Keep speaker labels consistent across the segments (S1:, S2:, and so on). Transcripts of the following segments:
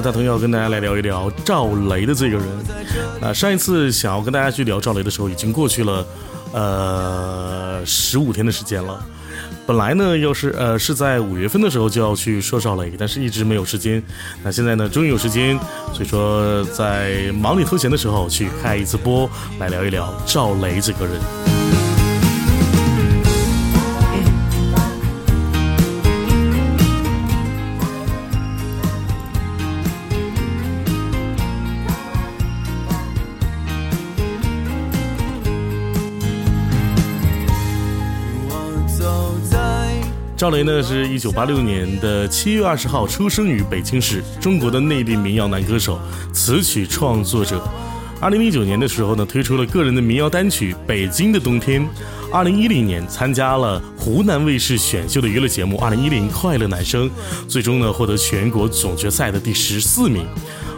S1: 大同要跟大家来聊一聊赵雷的这个人。啊上一次想要跟大家去聊赵雷的时候，已经过去了呃十五天的时间了。本来呢，要是呃是在五月份的时候就要去说赵雷，但是一直没有时间。那现在呢，终于有时间，所以说在忙里偷闲的时候去开一次播，来聊一聊赵雷这个人。赵雷呢，是一九八六年的七月二十号出生于北京市，中国的内地民谣男歌手、词曲创作者。二零零九年的时候呢，推出了个人的民谣单曲《北京的冬天》。二零一零年参加了湖南卫视选秀的娱乐节目《二零一零快乐男声》，最终呢获得全国总决赛的第十四名。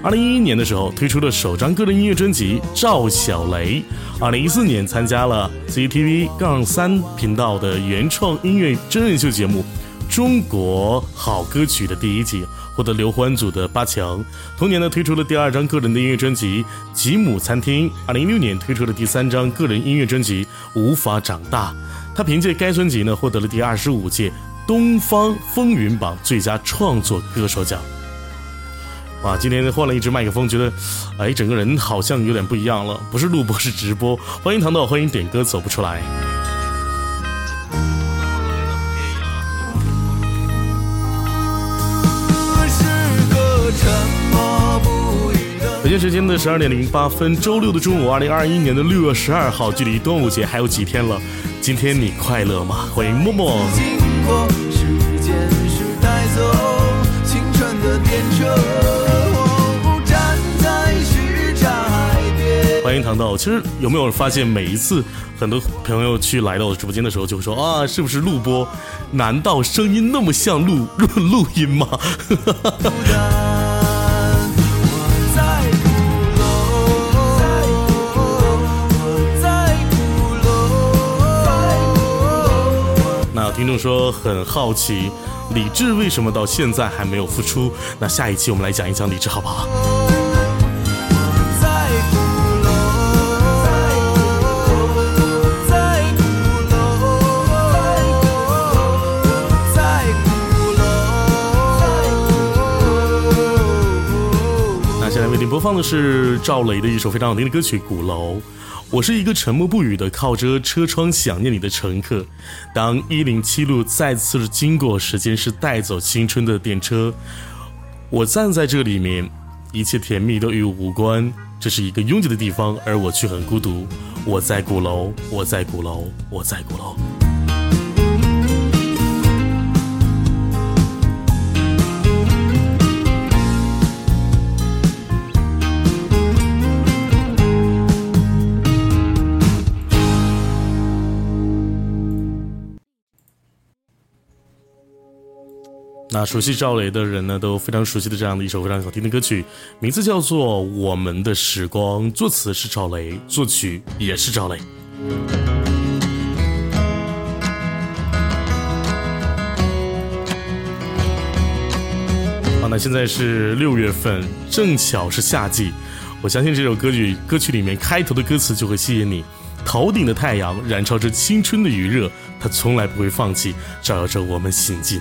S1: 二零一一年的时候推出了首张个人音乐专辑《赵小雷》。二零一四年参加了 CCTV 杠三频道的原创音乐真人秀节目《中国好歌曲》的第一季，获得刘欢组的八强。同年呢推出了第二张个人的音乐专辑《吉姆餐厅》。二零一六年推出了第三张个人音乐专辑《无法长大》。他凭借该专辑呢获得了第二十五届东方风云榜最佳创作歌手奖。哇，今天换了一支麦克风，觉得，哎，整个人好像有点不一样了，不是录播是直播。欢迎糖豆，欢迎点歌走不出来。北京时间的十二点零八分，周六的中午，二零二一年的六月十二号，距离端午节还有几天了？今天你快乐吗？欢迎默默。
S2: 经过时间是带走青春的电车，
S1: 欢迎唐豆。其实有没有发现，每一次很多朋友去来到我直播间的时候，就会说啊，是不是录播？难道声音那么像录录录音吗？那听众说很好奇，李志为什么到现在还没有复出？那下一期我们来讲一讲李志，好不好？播放的是赵雷的一首非常好听的歌曲《鼓楼》。我是一个沉默不语的靠着车窗想念你的乘客。当一零七路再次经过，时间是带走青春的电车。我站在这里面，一切甜蜜都与我无关。这是一个拥挤的地方，而我却很孤独。我在鼓楼，我在鼓楼，我在鼓楼。那熟悉赵雷的人呢，都非常熟悉的这样的一首非常好听的歌曲，名字叫做《我们的时光》，作词是赵雷，作曲也是赵雷。好，那现在是六月份，正巧是夏季，我相信这首歌曲歌曲里面开头的歌词就会吸引你。头顶的太阳燃烧着青春的余热，它从来不会放弃，照耀着我们行进。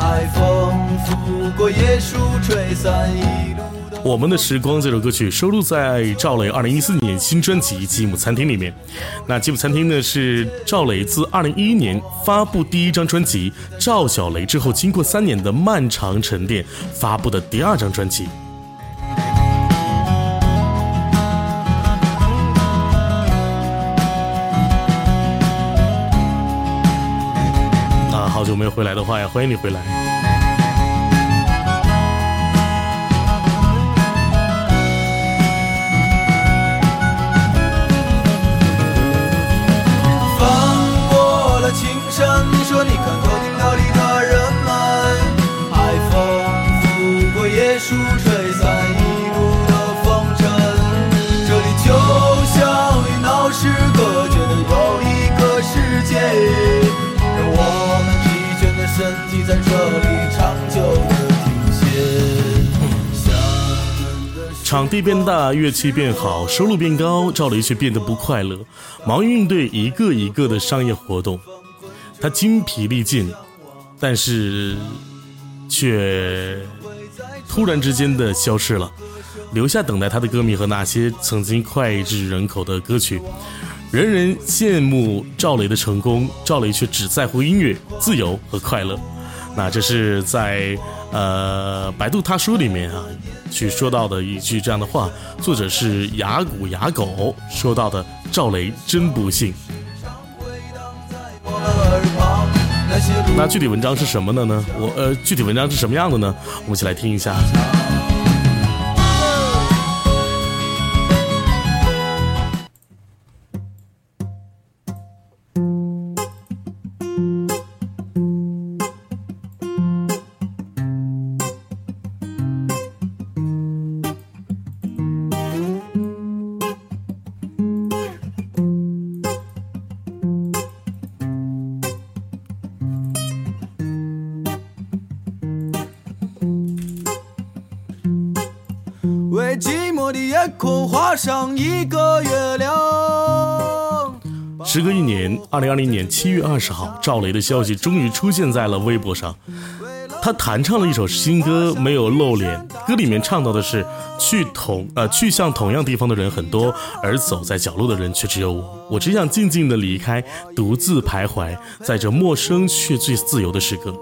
S2: 海风拂过椰树，吹散一路。
S1: 我们的时光这首歌曲收录在赵雷二零一四年新专辑《吉姆餐厅》里面。那《吉姆餐厅》呢，是赵雷自二零一一年发布第一张专辑《赵小雷》之后，经过三年的漫长沉淀发布的第二张专辑。回来的话呀，欢迎你回来。场地变大，乐器变好，收入变高，赵雷却变得不快乐，忙于应对一个一个的商业活动，他精疲力尽，但是却突然之间的消失了，留下等待他的歌迷和那些曾经脍炙人口的歌曲。人人羡慕赵雷的成功，赵雷却只在乎音乐、自由和快乐。啊这是在呃百度他书里面啊。去说到的一句这样的话，作者是雅古雅狗说到的，赵雷真不幸。那具体文章是什么的呢？我呃，具体文章是什么样的呢？我们一起来听一下。寂寞的夜空画上一个月亮。时隔一年，二零二零年七月二十号，赵雷的消息终于出现在了微博上。他弹唱了一首新歌，没有露脸。歌里面唱到的是：去同呃去向同样地方的人很多，而走在角落的人却只有我。我只想静静的离开，独自徘徊在这陌生却最自由的时刻。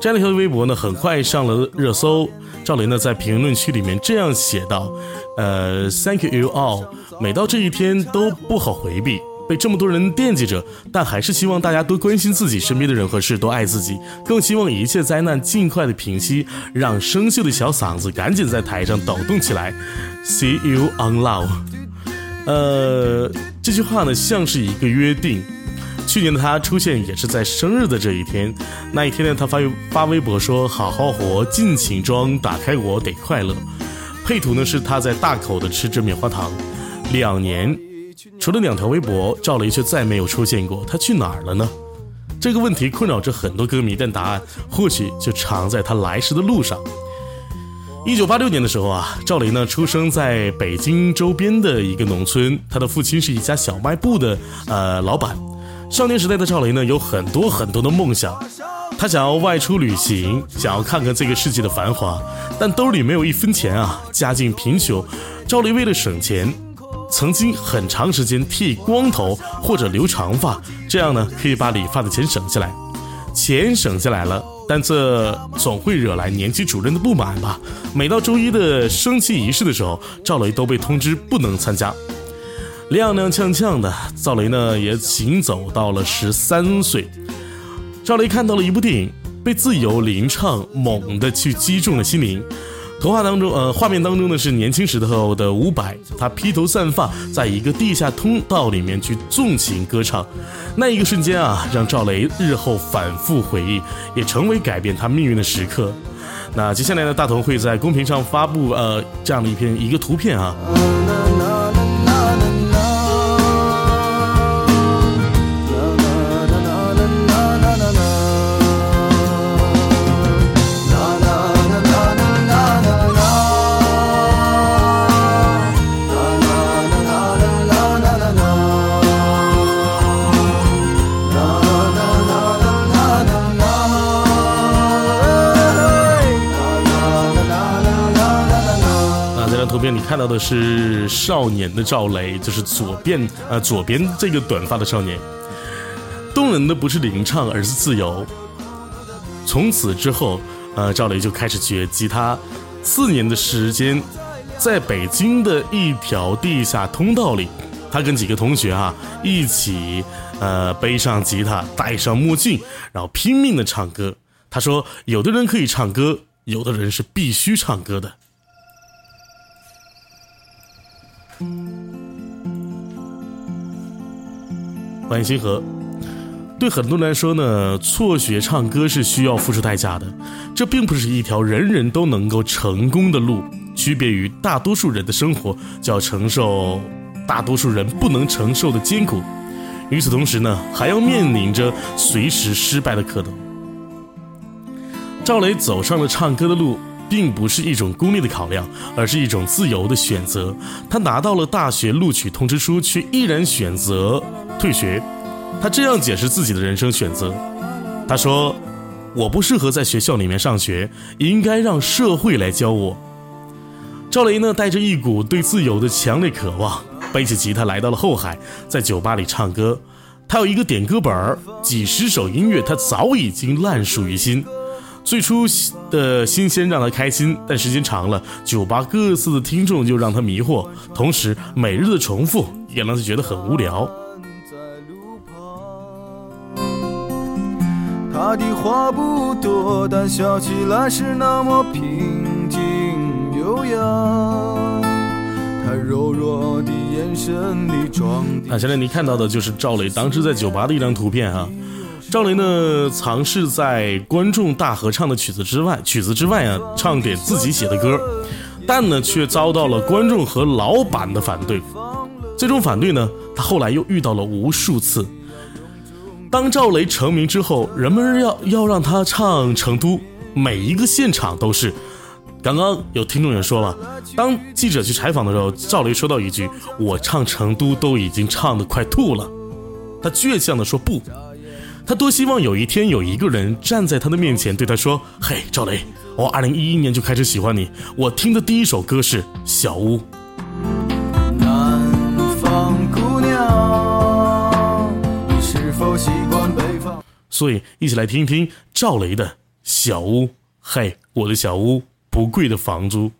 S1: 这样的一条微博呢，很快上了热搜。赵雷呢，在评论区里面这样写道：“呃，Thank you all。每到这一天都不好回避，被这么多人惦记着，但还是希望大家多关心自己身边的人和事，多爱自己，更希望一切灾难尽快的平息，让生锈的小嗓子赶紧在台上抖动起来。See you on love。呃，这句话呢，像是一个约定。”去年的他出现也是在生日的这一天，那一天呢，他发发微博说：“好好活，尽情装，打开我得快乐。”配图呢是他在大口的吃着棉花糖。两年，除了两条微博，赵雷却再没有出现过。他去哪儿了呢？这个问题困扰着很多歌迷，但答案或许就藏在他来时的路上。一九八六年的时候啊，赵雷呢出生在北京周边的一个农村，他的父亲是一家小卖部的呃老板。少年时代的赵雷呢，有很多很多的梦想，他想要外出旅行，想要看看这个世界的繁华，但兜里没有一分钱啊，家境贫穷。赵雷为了省钱，曾经很长时间剃光头或者留长发，这样呢可以把理发的钱省下来。钱省下来了，但这总会惹来年级主任的不满吧？每到周一的升旗仪式的时候，赵雷都被通知不能参加。踉踉跄跄的赵雷呢，也行走到了十三岁。赵雷看到了一部电影，被自由吟唱猛地去击中了心灵。图画当中，呃，画面当中呢是年轻时候的伍佰，他披头散发，在一个地下通道里面去纵情歌唱。那一个瞬间啊，让赵雷日后反复回忆，也成为改变他命运的时刻。那接下来呢，大同会在公屏上发布呃这样的一篇一个图片啊。的是少年的赵雷，就是左边呃左边这个短发的少年。动人的不是领唱，而是自由。从此之后，呃，赵雷就开始学吉他。四年的时间，在北京的一条地下通道里，他跟几个同学啊一起，呃，背上吉他，戴上墨镜，然后拼命的唱歌。他说：“有的人可以唱歌，有的人是必须唱歌的。”欢迎星河。对很多人来说呢，辍学唱歌是需要付出代价的，这并不是一条人人都能够成功的路。区别于大多数人的生活，就要承受大多数人不能承受的艰苦。与此同时呢，还要面临着随时失败的可能。赵雷走上了唱歌的路，并不是一种功利的考量，而是一种自由的选择。他拿到了大学录取通知书，却依然选择退学。他这样解释自己的人生选择：“他说，我不适合在学校里面上学，应该让社会来教我。”赵雷呢，带着一股对自由的强烈渴望，背起吉他来到了后海，在酒吧里唱歌。他有一个点歌本儿，几十首音乐，他早已经烂熟于心。最初的新鲜让他开心，但时间长了，酒吧各自的听众就让他迷惑，同时每日的重复也让他觉得很无聊。
S2: 他的话不多，但笑起来是那么平静优雅。他柔弱的眼神里装。
S1: 那现在你看到的就是赵雷当时在酒吧的一张图片啊。赵雷呢，尝试在观众大合唱的曲子之外，曲子之外啊，唱点自己写的歌，但呢，却遭到了观众和老板的反对。最终反对呢，他后来又遇到了无数次。当赵雷成名之后，人们要要让他唱《成都》，每一个现场都是。刚刚有听众也说了，当记者去采访的时候，赵雷说到一句：“我唱《成都》都已经唱得快吐了。”他倔强地说不，他多希望有一天有一个人站在他的面前对他说：“嘿，赵雷，我二零一一年就开始喜欢你，我听的第一首歌是《小屋》。”所以，一起来听听赵雷的小屋。嘿，我的小屋，不贵的房租。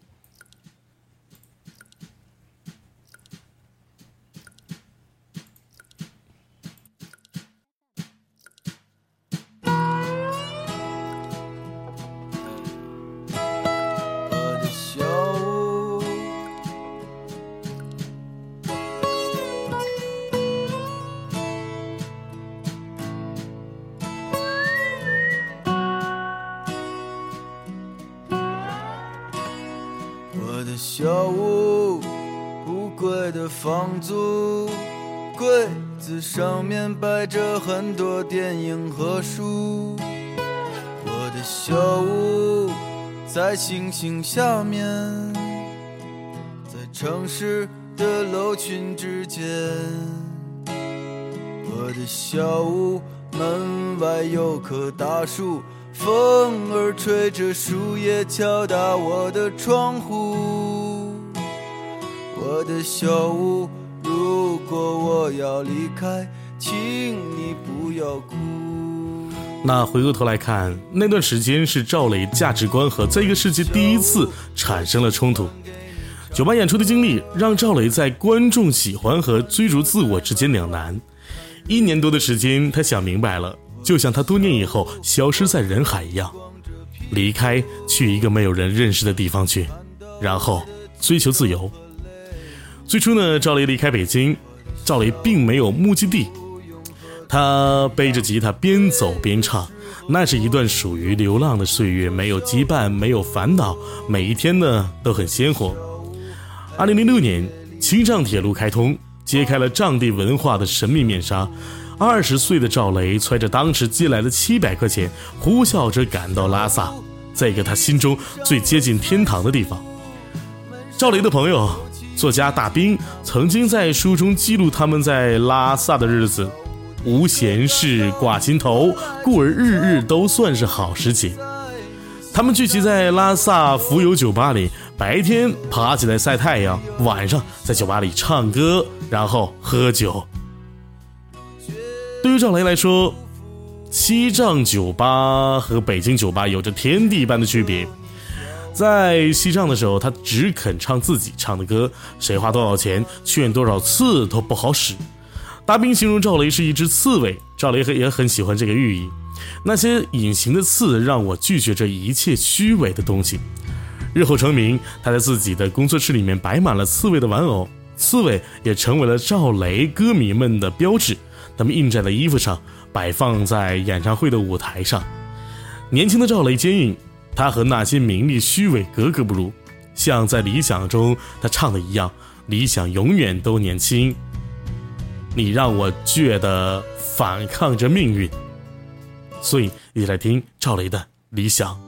S2: 我的小屋，不贵的房租，柜子上面摆着很多电影和书。我的小屋在星星下面，在城市的楼群之间。我的小屋门外有棵大树。风儿吹着树叶，敲打我的窗户。我的小屋，如果我要离开，请你不要哭。
S1: 那回过头来看，那段时间是赵雷价值观和这个世界第一次产生了冲突。酒吧演出的经历让赵雷在观众喜欢和追逐自我之间两难。一年多的时间，他想明白了。就像他多年以后消失在人海一样，离开去一个没有人认识的地方去，然后追求自由。最初呢，赵雷离开北京，赵雷并没有目的地，他背着吉他边走边唱，那是一段属于流浪的岁月，没有羁绊，没有烦恼，每一天呢都很鲜活。二零零六年，青藏铁路开通，揭开了藏地文化的神秘面纱。二十岁的赵雷揣着当时借来的七百块钱，呼啸着赶到拉萨，在一个他心中最接近天堂的地方。赵雷的朋友作家大兵曾经在书中记录他们在拉萨的日子：无闲事挂心头，故而日日都算是好时节。他们聚集在拉萨浮游酒吧里，白天爬起来晒太阳，晚上在酒吧里唱歌，然后喝酒。对于赵雷来说，西藏酒吧和北京酒吧有着天地般的区别。在西藏的时候，他只肯唱自己唱的歌，谁花多少钱，劝多少次都不好使。大兵形容赵雷是一只刺猬，赵雷也很喜欢这个寓意。那些隐形的刺让我拒绝这一切虚伪的东西。日后成名，他在自己的工作室里面摆满了刺猬的玩偶，刺猬也成为了赵雷歌迷们的标志。他们印在了衣服上，摆放在演唱会的舞台上。年轻的赵雷坚硬，他和那些名利虚伪格格不入。像在理想中他唱的一样，理想永远都年轻。你让我觉得反抗着命运。所以一起来听赵雷的理想。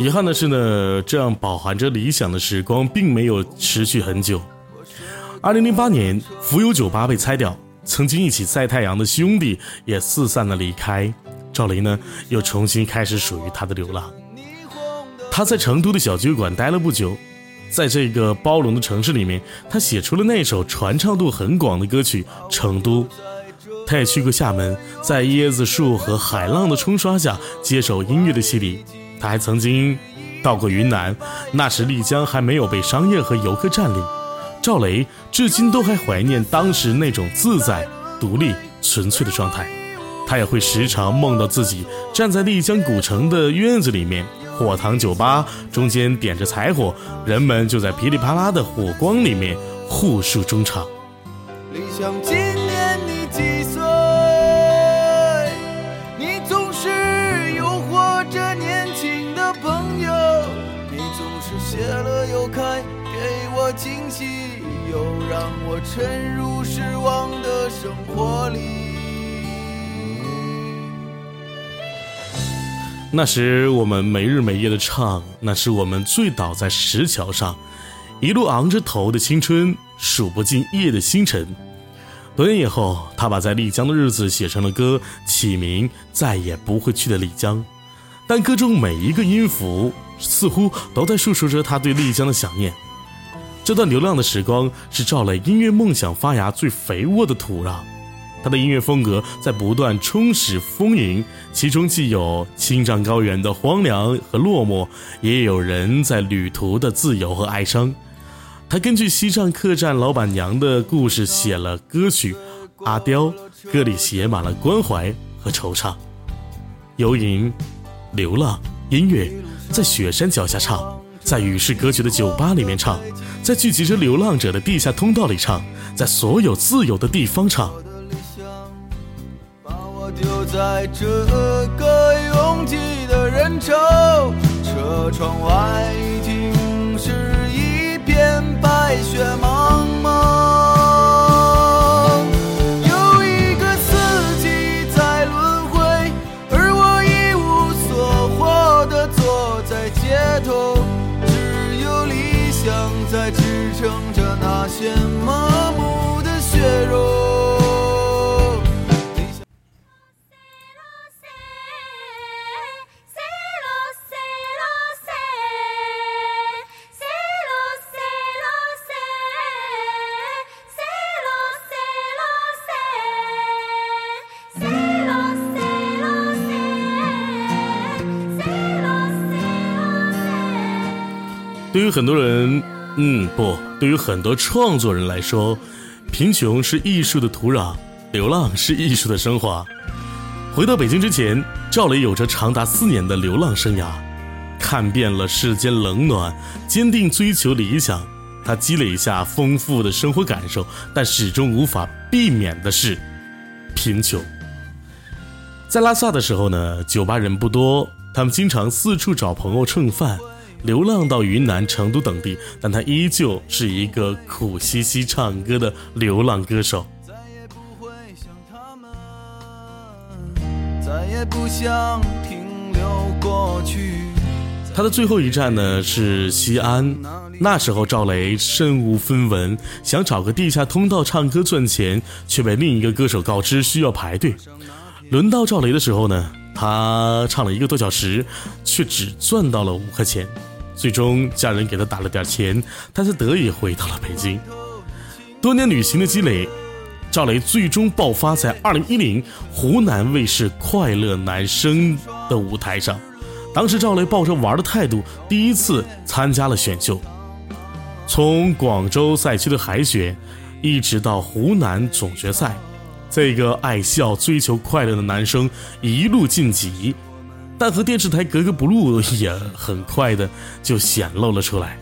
S1: 遗憾的是呢，这样饱含着理想的时光并没有持续很久。二零零八年，浮游酒吧被拆掉，曾经一起晒太阳的兄弟也四散的离开。赵雷呢，又重新开始属于他的流浪。他在成都的小酒馆待了不久，在这个包容的城市里面，他写出了那首传唱度很广的歌曲《成都》。他也去过厦门，在椰子树和海浪的冲刷下，接受音乐的洗礼。他还曾经到过云南，那时丽江还没有被商业和游客占领。赵雷至今都还怀念当时那种自在、独立、纯粹的状态。他也会时常梦到自己站在丽江古城的院子里面，火塘酒吧中间点着柴火，人们就在噼里啪啦的火光里面互诉衷肠。
S2: 理想惊喜，又让我沉入失望的生活里。
S1: 那时我们没日没夜的唱，那是我们醉倒在石桥上，一路昂着头的青春，数不尽夜的星辰。多年以后，他把在丽江的日子写成了歌，起名《再也不会去的丽江》，但歌中每一个音符。似乎都在诉说着他对丽江的想念。这段流浪的时光是赵雷音乐梦想发芽最肥沃的土壤。他的音乐风格在不断充实丰盈，其中既有青藏高原的荒凉和落寞，也有人在旅途的自由和哀伤。他根据西藏客栈老板娘的故事写了歌曲《阿刁》，歌里写满了关怀和惆怅。游吟，流浪，音乐。在雪山脚下唱，在与世隔绝的酒吧里面唱，在聚集着流浪者的地下通道里唱，在所有自由的地方唱。
S2: 丢在这个拥挤的人潮，车窗外
S1: 对于很多创作人来说，贫穷是艺术的土壤，流浪是艺术的升华。回到北京之前，赵雷有着长达四年的流浪生涯，看遍了世间冷暖，坚定追求理想。他积累下丰富的生活感受，但始终无法避免的是贫穷。在拉萨的时候呢，酒吧人不多，他们经常四处找朋友蹭饭，流浪到云南、成都等地，但他依旧是一个苦兮兮唱歌的流浪歌手。
S2: 再也不想停留过去。
S1: 他的最后一站呢是西安，那时候赵雷身无分文，想找个地下通道唱歌赚钱，却被另一个歌手告知需要排队。轮到赵雷的时候呢，他唱了一个多小时，却只赚到了五块钱。最终家人给他打了点钱，他才得以回到了北京。多年旅行的积累。赵雷最终爆发在二零一零湖南卫视《快乐男声》的舞台上。当时赵雷抱着玩的态度，第一次参加了选秀。从广州赛区的海选，一直到湖南总决赛，这个爱笑、追求快乐的男生一路晋级，但和电视台格格不入，也很快的就显露了出来。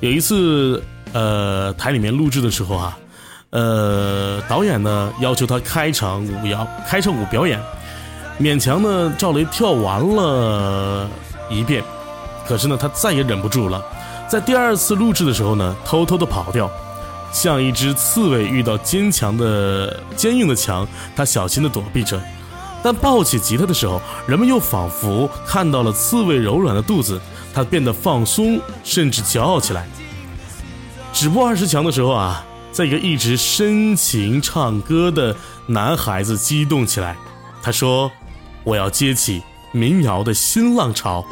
S1: 有一次，呃，台里面录制的时候啊。呃，导演呢要求他开场舞摇，开场舞表演，勉强呢赵雷跳完了一遍，可是呢他再也忍不住了，在第二次录制的时候呢偷偷的跑掉，像一只刺猬遇到坚强的坚硬的墙，他小心的躲避着，但抱起吉他的时候，人们又仿佛看到了刺猬柔软的肚子，他变得放松，甚至骄傲起来。止步二十强的时候啊。在一个一直深情唱歌的男孩子激动起来，他说：“我要接起民谣的新浪潮。”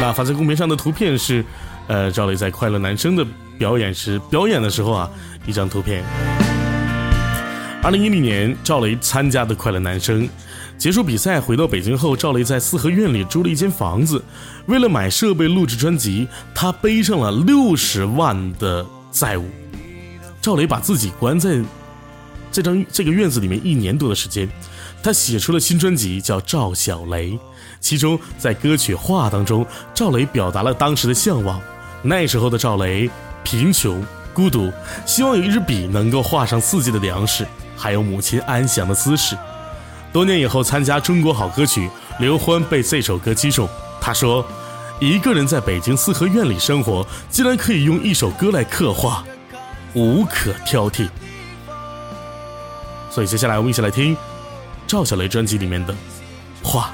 S1: 那发在公屏上的图片是，呃，赵雷在《快乐男声》的表演时表演的时候啊，一张图片。二零一零年，赵雷参加的《快乐男声》。结束比赛回到北京后，赵雷在四合院里租了一间房子。为了买设备录制专辑，他背上了六十万的债务。赵雷把自己关在这张这个院子里面一年多的时间，他写出了新专辑叫《赵小雷》，其中在歌曲《画》当中，赵雷表达了当时的向往。那时候的赵雷贫穷、孤独，希望有一支笔能够画上四季的粮食，还有母亲安详的姿势。多年以后参加《中国好歌曲》，刘欢被这首歌击中。他说：“一个人在北京四合院里生活，竟然可以用一首歌来刻画，无可挑剔。”所以接下来我们一起来听赵小雷专辑里面的《画》。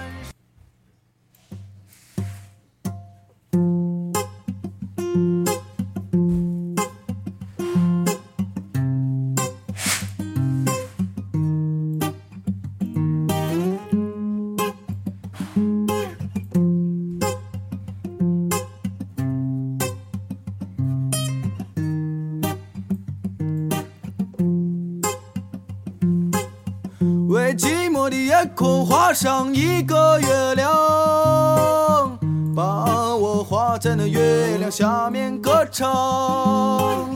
S2: 寂寞的夜空画上一个月亮，把我画在那月亮下面歌唱。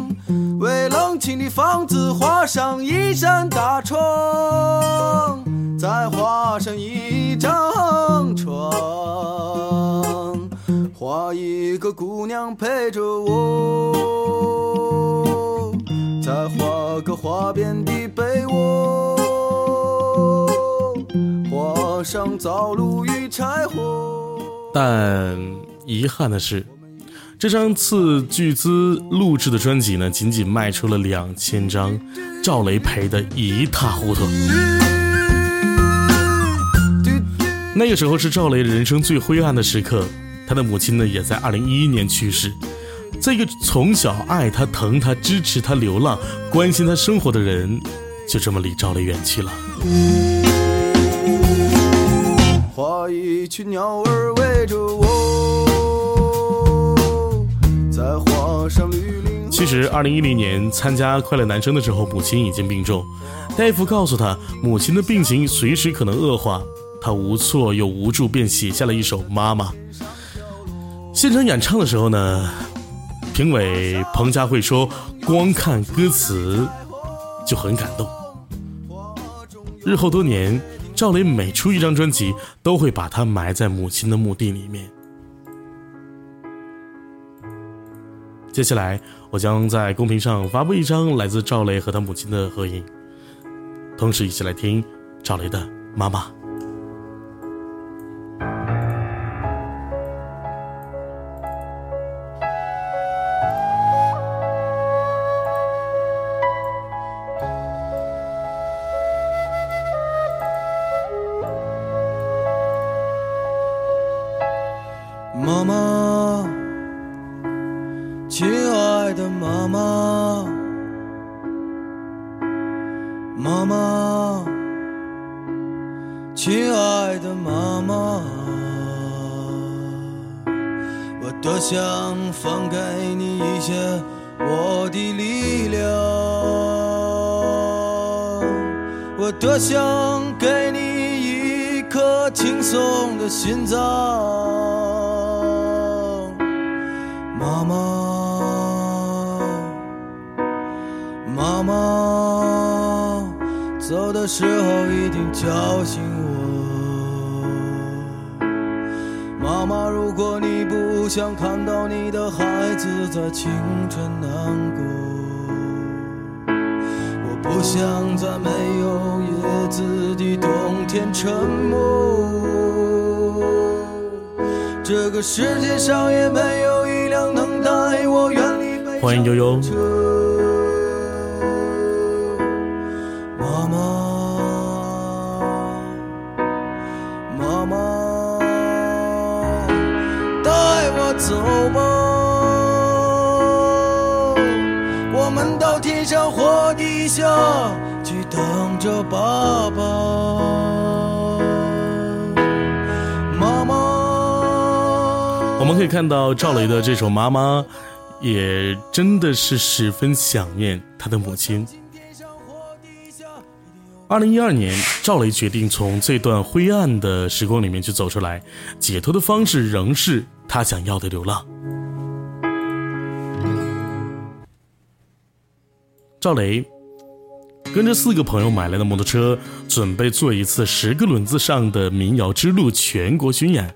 S2: 为冷清的房子画上一扇大窗，再画上一张床，画一个姑娘陪着我，再画个花边的被窝。上灶炉与柴火。
S1: 但遗憾的是，这张斥巨资录制的专辑呢，仅仅卖出了两千张，赵雷赔得一塌糊涂。那个时候是赵雷人生最灰暗的时刻，他的母亲呢，也在二零一一年去世。这个从小爱他、疼他、支持他流浪、关心他生活的人，就这么离赵雷远去了。
S2: 一群鸟儿围，
S1: 其实，二零一零年参加《快乐男声》的时候，母亲已经病重，大夫告诉他，母亲的病情随时可能恶化，他无措又无助，便写下了一首《妈妈》。现场演唱的时候呢，评委彭佳慧说，光看歌词就很感动。日后多年，赵雷每出一张专辑，都会把它埋在母亲的墓地里面。接下来，我将在公屏上发布一张来自赵雷和他母亲的合影，同时一起来听赵雷的《妈妈》。
S2: 这个世界上也没有一辆能带我远离悲
S1: 欢迎悠悠。
S2: 妈妈，妈妈，带我走吧，我们到天上或地下去等着爸爸。
S1: 我们可以看到赵雷的这首《妈妈》，也真的是十分想念他的母亲。二零一二年，赵雷决定从这段灰暗的时光里面去走出来，解脱的方式仍是他想要的流浪。赵雷跟着四个朋友买来的摩托车，准备做一次十个轮子上的民谣之路全国巡演。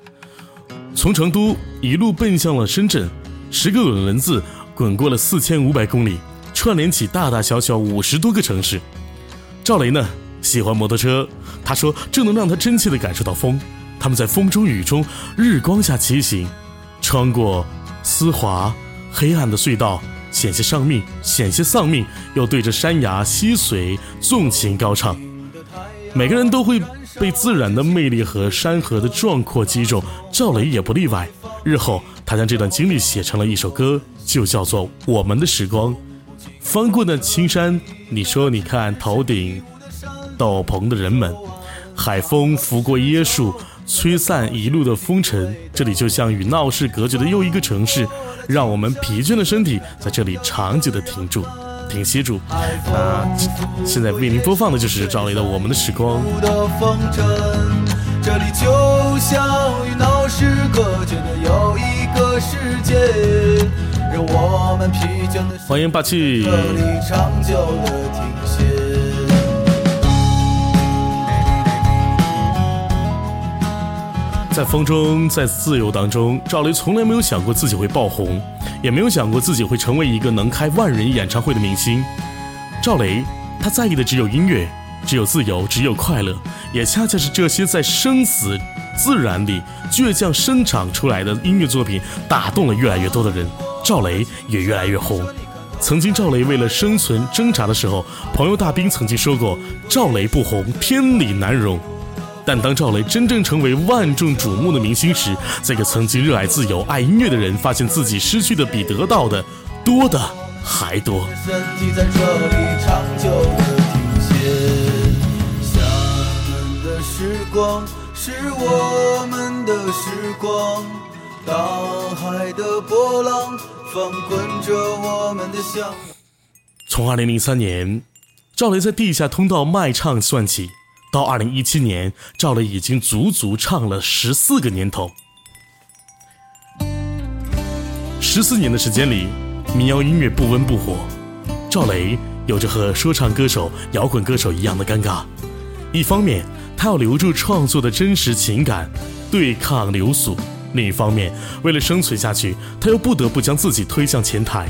S1: 从成都一路奔向了深圳，十个滚轮子滚过了四千五百公里，串联起大大小小五十多个城市。赵雷呢喜欢摩托车，他说这能让他真切地感受到风。他们在风中雨中日光下骑行，穿过丝滑黑暗的隧道，险些丧命，险些丧命，又对着山崖溪水纵情高唱。每个人都会被自然的魅力和山河的壮阔击中，赵雷也不例外。日后，他将这段经历写成了一首歌，就叫做《我们的时光》。翻过那青山，你说你看头顶斗篷的人们，海风拂过椰树，吹散一路的风尘。这里就像与闹市隔绝的又一个城市，让我们疲倦的身体在这里长久的停住。停歇住。那现在为您播放的就是赵雷的《我们的时光》。
S2: 的风筝，这里就像与闹市隔绝的又一个世界，让我们疲倦的
S1: 欢迎霸气
S2: 这里长久的停歇。
S1: 在风中，在自由当中，赵雷从来没有想过自己会爆红，也没有想过自己会成为一个能开万人演唱会的明星。赵雷，他在意的只有音乐，只有自由，只有快乐，也恰恰是这些在生死自然里倔强生长出来的音乐作品，打动了越来越多的人，赵雷也越来越红。曾经赵雷为了生存挣扎的时候，朋友大兵曾经说过：“赵雷不红，天理难容。”但当赵雷真正成为万众瞩目的明星时，这个曾经热爱自由、爱音乐的人，发现自己失去的比得到的多的还多。
S2: 身体在这里长久的停歇。厦门的时光是我们的时光，大海的波浪翻滚着我们的向往。
S1: 从二零零三年，赵雷在地下通道卖唱算起，到二零一七年，赵雷已经足足唱了十四个年头。十四年的时间里，民谣音乐不温不火，赵雷有着和说唱歌手、摇滚歌手一样的尴尬。一方面，他要留住创作的真实情感，对抗流俗；另一方面，为了生存下去，他又不得不将自己推向前台。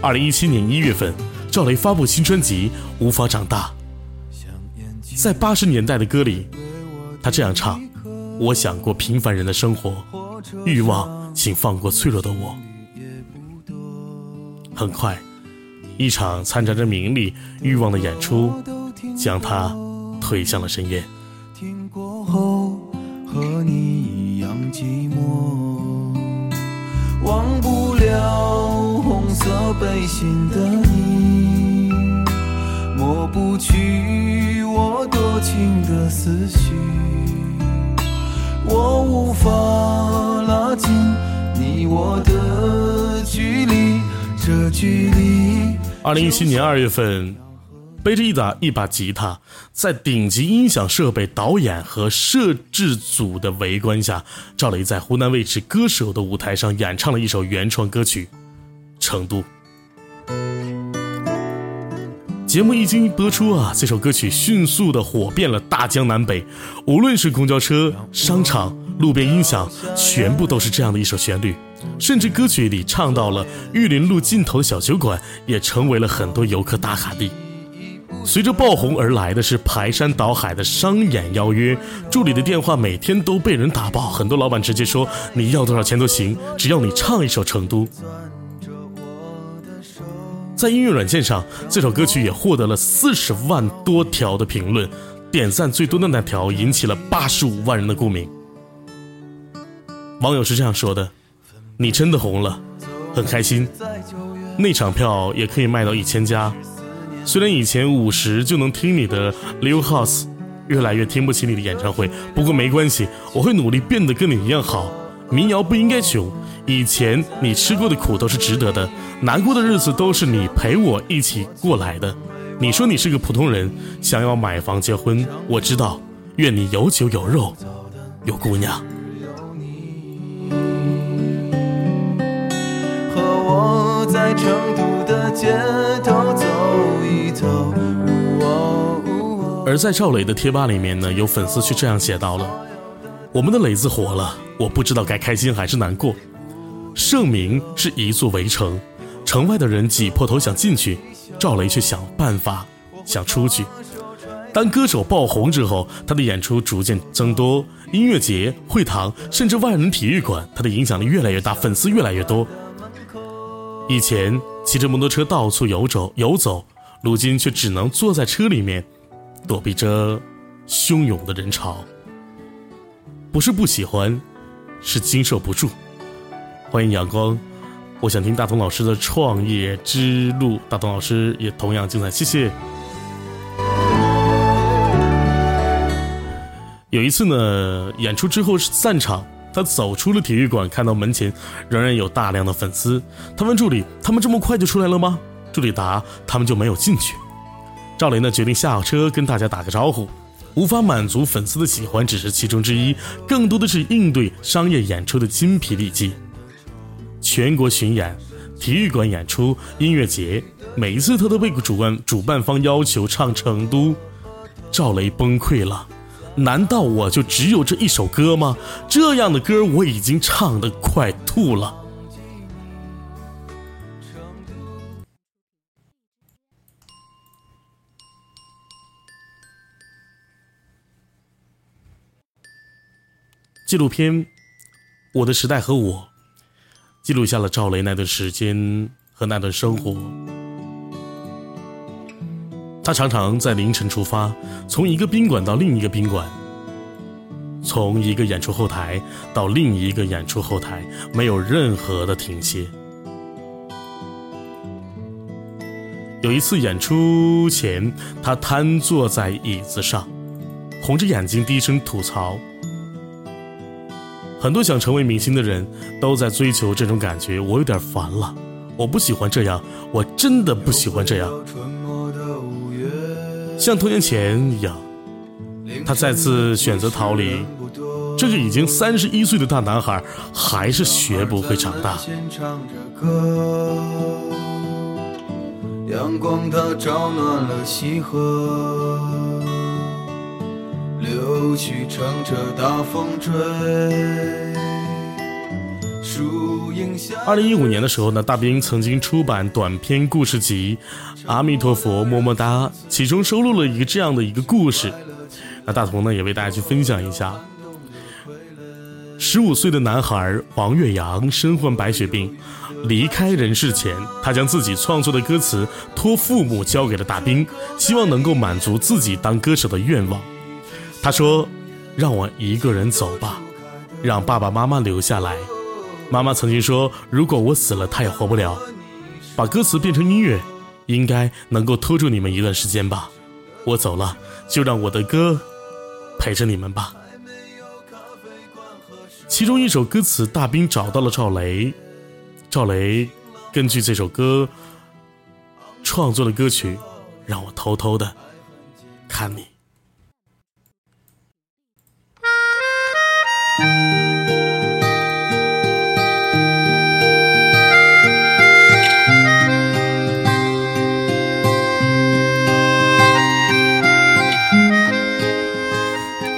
S1: 二零一七年一月份。赵雷发布新专辑《无法长大》。在八十年代的歌里，他这样唱：“我想过平凡人的生活，欲望，请放过脆弱的我。”很快，一场掺杂着名利欲望的演出，将他推向了深渊。
S2: 听过后，和你一样寂寞，忘不了红色背心的你。不去我多情的思绪，我无法拉近你我的距离。这距离。
S1: 二零一七年二月份，背着一打一把吉他，在顶级音响设备、导演和摄制组的围观下，赵雷在湖南卫视歌手的舞台上演唱了一首原创歌曲《成都》。节目一经播出啊，这首歌曲迅速的火遍了大江南北，无论是公交车、商场、路边音响，全部都是这样的一首旋律。甚至歌曲里唱到了玉林路尽头的小酒馆，也成为了很多游客打卡地。随着爆红而来的是排山倒海的商演邀约，助理的电话每天都被人打爆，很多老板直接说你要多少钱都行，只要你唱一首《成都》。在音乐软件上，这首歌曲也获得了四十万多条的评论，点赞最多的那条引起了八十五万人的共鸣。网友是这样说的：“你真的红了，很开心。那场票也可以卖到一千家。虽然以前五十就能听你的 Live House，越来越听不起你的演唱会，不过没关系，我会努力变得跟你一样好。民谣不应该穷。”以前你吃过的苦都是值得的，难过的日子都是你陪我一起过来的。你说你是个普通人，想要买房结婚，我知道。愿你有酒有肉有姑娘。
S2: 和我在成都的街头走一走。
S1: 而在赵磊的贴吧里面呢，有粉丝却这样写到了：我们的磊子火了，我不知道该开心还是难过。盛名是一座围城，城外的人挤破头想进去，赵雷却想办法想出去。当歌手爆红之后，他的演出逐渐增多，音乐节、会堂，甚至万人体育馆，他的影响力越来越大，粉丝越来越多。以前骑着摩托车到处游走游走，如今却只能坐在车里面，躲避着汹涌的人潮。不是不喜欢，是经受不住。欢迎阳光，我想听大同老师的创业之路。大同老师也同样精彩，谢谢。有一次呢，演出之后是散场，他走出了体育馆，看到门前仍然有大量的粉丝。他问助理：“他们这么快就出来了吗？”助理答：“他们就没有进去。”赵雷呢，决定下车跟大家打个招呼。无法满足粉丝的喜欢只是其中之一，更多的是应对商业演出的精疲力尽。全国巡演、体育馆演出、音乐节，每一次他都被主办主办方要求唱《成都》，赵雷崩溃了。难道我就只有这一首歌吗？这样的歌我已经唱的快吐了。纪录片《我的时代和我》。记录下了赵雷那段时间和那段生活。他常常在凌晨出发，从一个宾馆到另一个宾馆，从一个演出后台到另一个演出后台，没有任何的停歇。有一次演出前，他瘫坐在椅子上，红着眼睛低声吐槽。很多想成为明星的人都在追求这种感觉，我有点烦了。我不喜欢这样，我真的不喜欢这样。像多年前一样，他再次选择逃离。这个已经三十一岁的大男孩，还是学不会长大。阳光它照暖了溪河，柳絮乘着大风追。二零一五年的时候呢，大兵曾经出版短篇故事集《阿弥陀佛么么哒》，其中收录了一个这样的一个故事。那大同呢，也为大家去分享一下。十五岁的男孩王岳阳身患白血病，离开人世前，他将自己创作的歌词托父母交给了大兵，希望能够满足自己当歌手的愿望。他说：“让我一个人走吧，让爸爸妈妈留下来。”妈妈曾经说：“如果我死了，他也活不了。”把歌词变成音乐，应该能够拖住你们一段时间吧。我走了，就让我的歌陪着你们吧。其中一首歌词，大兵找到了赵雷，赵雷根据这首歌创作的歌曲，让我偷偷的看你。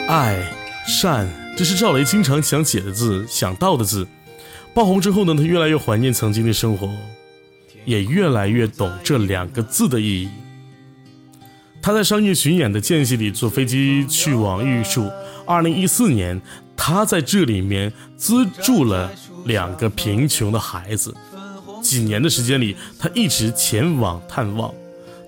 S1: 爱，善。这是赵雷经常想写的字，想到的字。爆红之后呢，他越来越怀念曾经的生活，也越来越懂这两个字的意义。他在商业巡演的间隙里坐飞机去往玉树。二零一四年，他在这里面资助了两个贫穷的孩子。几年的时间里，他一直前往探望。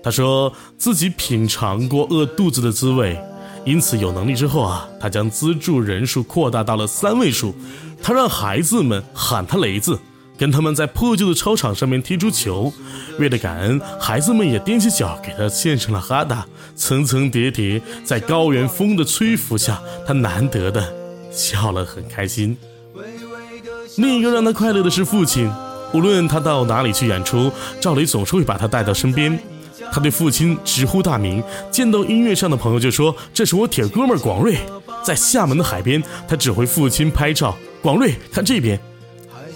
S1: 他说自己品尝过饿肚子的滋味。因此，有能力之后啊，他将资助人数扩大到了三位数。他让孩子们喊他雷子，跟他们在破旧的操场上面踢足球。为了感恩，孩子们也踮起脚给他献上了哈达。层层叠叠，在高原风的吹拂下，他难得的笑了，很开心。另一个让他快乐的是父亲，无论他到哪里去演出，赵雷总是会把他带到身边。他对父亲直呼大名，见到音乐上的朋友就说：“这是我铁哥们广瑞。”在厦门的海边，他指挥父亲拍照。广瑞，看这边。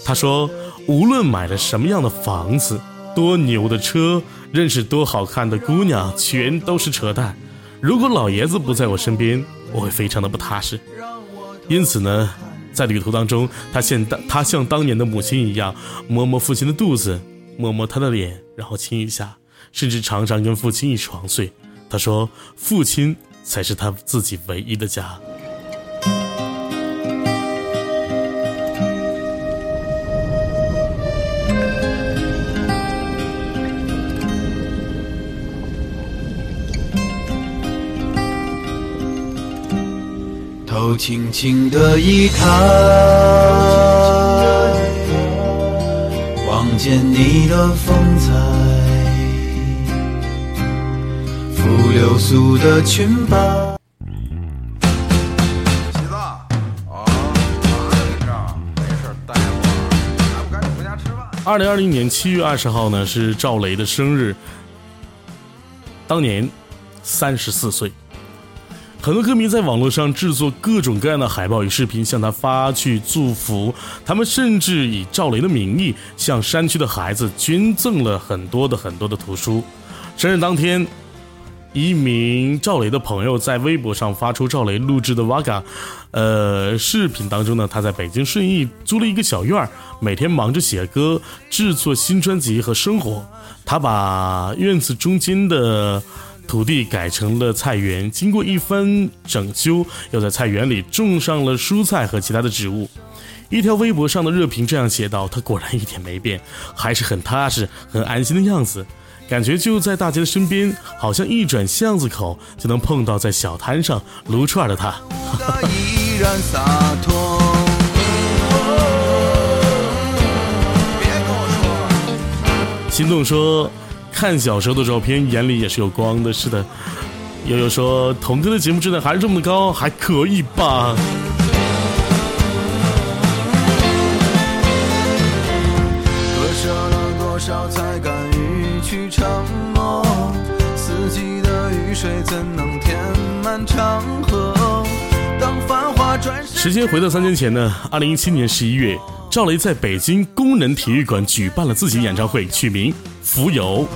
S1: 他说：“无论买了什么样的房子，多牛的车，认识多好看的姑娘，全都是扯淡。如果老爷子不在我身边，我会非常的不踏实。因此呢，在旅途当中，他现当他像当年的母亲一样，摸摸父亲的肚子，摸摸他的脸，然后亲一下。”甚至常常跟父亲一床睡。他说：“父亲才是他自己唯一的家。”
S2: 头轻轻的一抬，望见你的风采。流苏的裙摆。
S1: 洗澡啊，没事带我，还不赶紧回家吃饭。二零二零年七月二十号呢，是赵雷的生日，当年三十四岁。很多歌迷在网络上制作各种各样的海报与视频，向他发去祝福。他们甚至以赵雷的名义，向山区的孩子捐赠了很多的很多的图书。生日当天。一名赵雷的朋友在微博上发出赵雷录制的 Vaga，呃，视频当中呢，他在北京顺义租了一个小院儿，每天忙着写歌、制作新专辑和生活。他把院子中间的土地改成了菜园，经过一番整修，又在菜园里种上了蔬菜和其他的植物。一条微博上的热评这样写道：“他果然一点没变，还是很踏实、很安心的样子。”感觉就在大家的身边，好像一转巷子口就能碰到在小摊上撸串的他。心动说，看小时候的照片眼里也是有光的是的。悠悠说童哥的节目质量还是这么高还可以吧？
S2: 割舍了多少才敢与去承诺四季的雨水怎能填满长河？
S1: 时间回到三年前呢，二零一七年十一月，赵雷在北京工人体育馆举办了自己演唱会，取名《浮游》。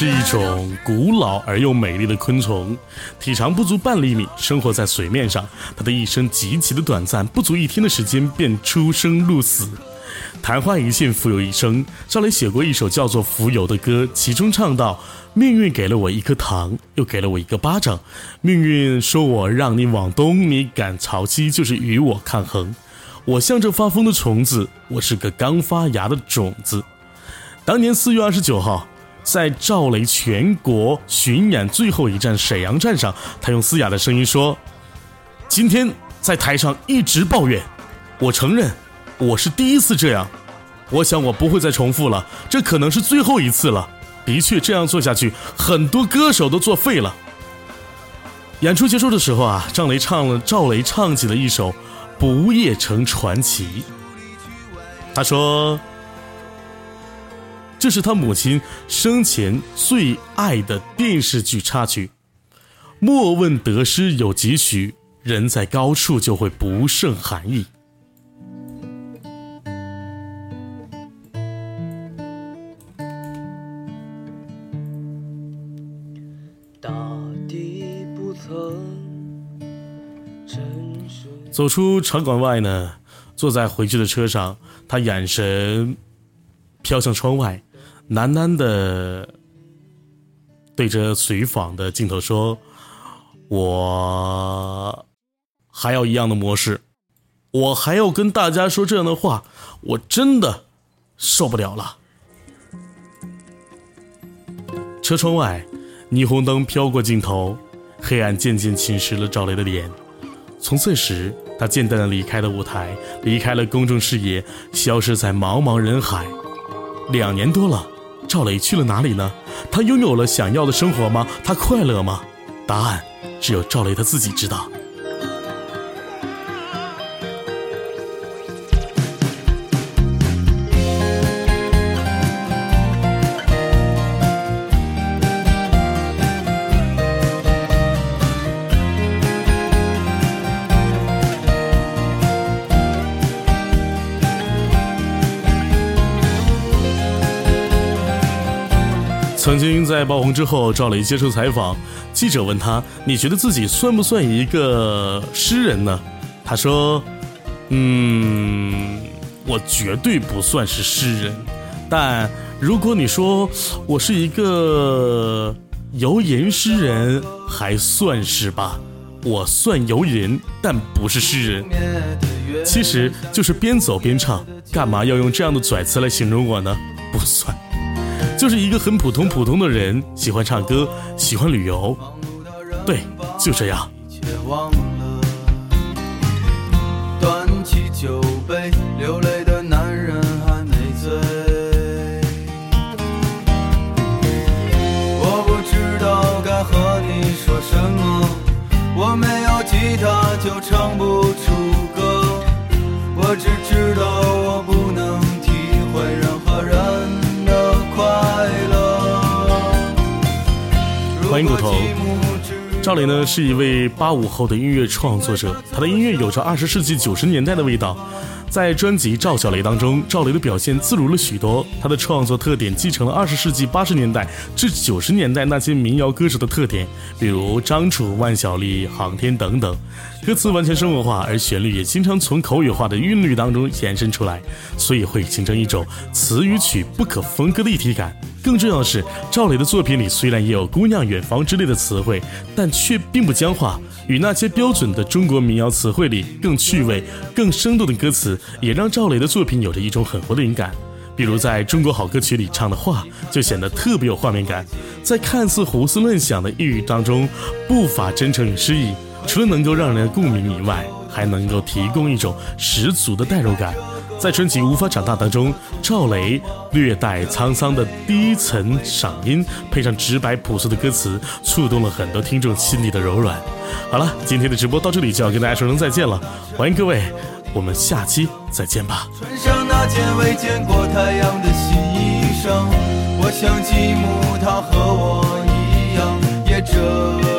S1: 是一种古老而又美丽的昆虫，体长不足半厘米，生活在水面上。它的一生极其的短暂，不足一天的时间便出生入死，昙花一现，浮游一生。赵雷写过一首叫做《浮游》的歌，其中唱道：“命运给了我一颗糖，又给了我一个巴掌。命运说我让你往东，你赶潮汐，就是与我抗衡。我像这发疯的虫子，我是个刚发芽的种子。”当年四月二十九号，在赵雷全国巡演最后一站沈阳站上，他用嘶哑的声音说：“今天在台上一直抱怨，我承认我是第一次这样，我想我不会再重复了，这可能是最后一次了。的确，这样做下去，很多歌手都作废了。”演出结束的时候啊，赵雷唱了赵雷唱起了一首《不夜城传奇》，他说。这是他母亲生前最爱的电视剧插曲。莫问得失有几许，人在高处就会不胜寒意。走出场馆外呢，坐在回去的车上，他眼神飘向窗外。喃喃的对着随访的镜头说：“我还要一样的模式，我还要跟大家说这样的话，我真的受不了了。”车窗外，霓虹灯飘过镜头，黑暗渐渐侵蚀了赵雷的脸。从这时，他渐淡的离开了舞台，离开了公众视野，消失在茫茫人海。两年多了。赵雷去了哪里呢？他拥有了想要的生活吗？他快乐吗？答案只有赵雷他自己知道。在爆红之后，赵雷接受采访，记者问他：“你觉得自己算不算一个诗人呢？”他说：“嗯，我绝对不算是诗人，但如果你说我是一个游吟诗人，还算是吧。我算游吟，但不是诗人。其实就是边走边唱，干嘛要用这样的拽词来形容我呢？不算。”就是一个很普通普通的人，喜欢唱歌，喜欢旅游，对，就这样。端起酒杯，流泪的男人还没醉。我不知道该和你说什么，我没有吉他就唱不出歌，我只知道欢迎骨头。赵雷呢是一位八五后的音乐创作者，他的音乐有着二十世纪九十年代的味道。在专辑《赵小雷》当中，赵雷的表现自如了许多。他的创作特点继承了二十世纪八十年代至九十年代那些民谣歌手的特点，比如张楚、万晓利、航天等等。歌词完全生活化，而旋律也经常从口语化的韵律当中延伸出来，所以会形成一种词与曲不可分割的一体感。更重要的是，赵雷的作品里虽然也有“姑娘远方”之类的词汇，但却并不僵化。与那些标准的中国民谣词汇里更趣味、更生动的歌词，也让赵雷的作品有着一种很活的灵感。比如在中国好歌曲里唱的话，就显得特别有画面感。在看似胡思乱想的抑郁当中，不乏真诚与诗意。除了能够让人共鸣以外，还能够提供一种十足的代入感。在春季《无法长大》当中，赵雷略带沧桑的低沉嗓音，配上直白朴素的歌词，触动了很多听众心里的柔软。好了，今天的直播到这里就要跟大家说声再见了，欢迎各位，我们下期再见吧。
S2: 穿上那件未见过太阳的新衣裳，我想吉姆他和我一样，也这。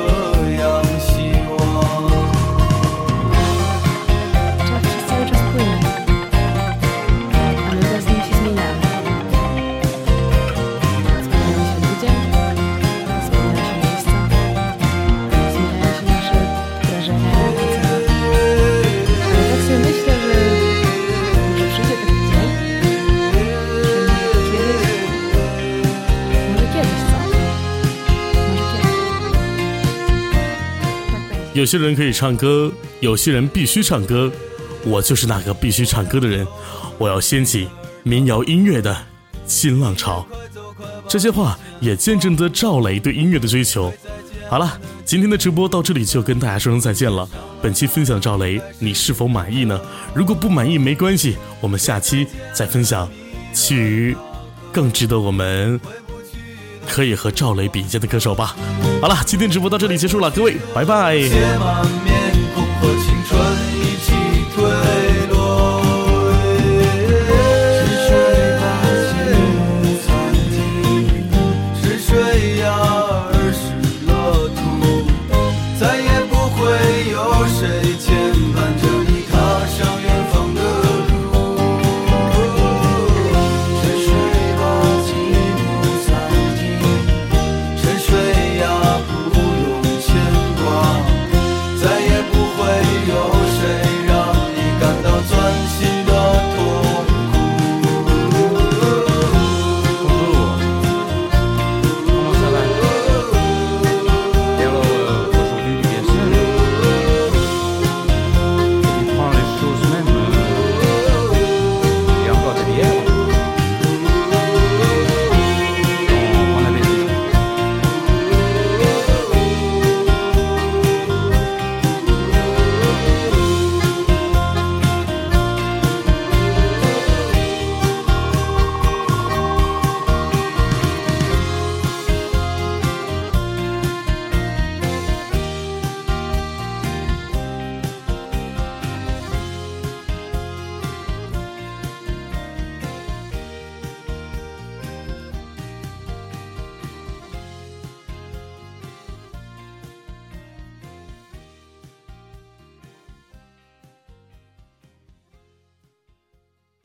S1: 有些人可以唱歌，有些人必须唱歌，我就是那个必须唱歌的人。我要掀起民谣音乐的新浪潮。这些话也见证着赵雷对音乐的追求。好了，今天的直播到这里就跟大家说声再见了。本期分享赵雷，你是否满意呢？如果不满意没关系，我们下期再分享其余更值得我们。可以和赵雷比肩的歌手吧。好了，今天直播到这里结束了，各位，拜拜。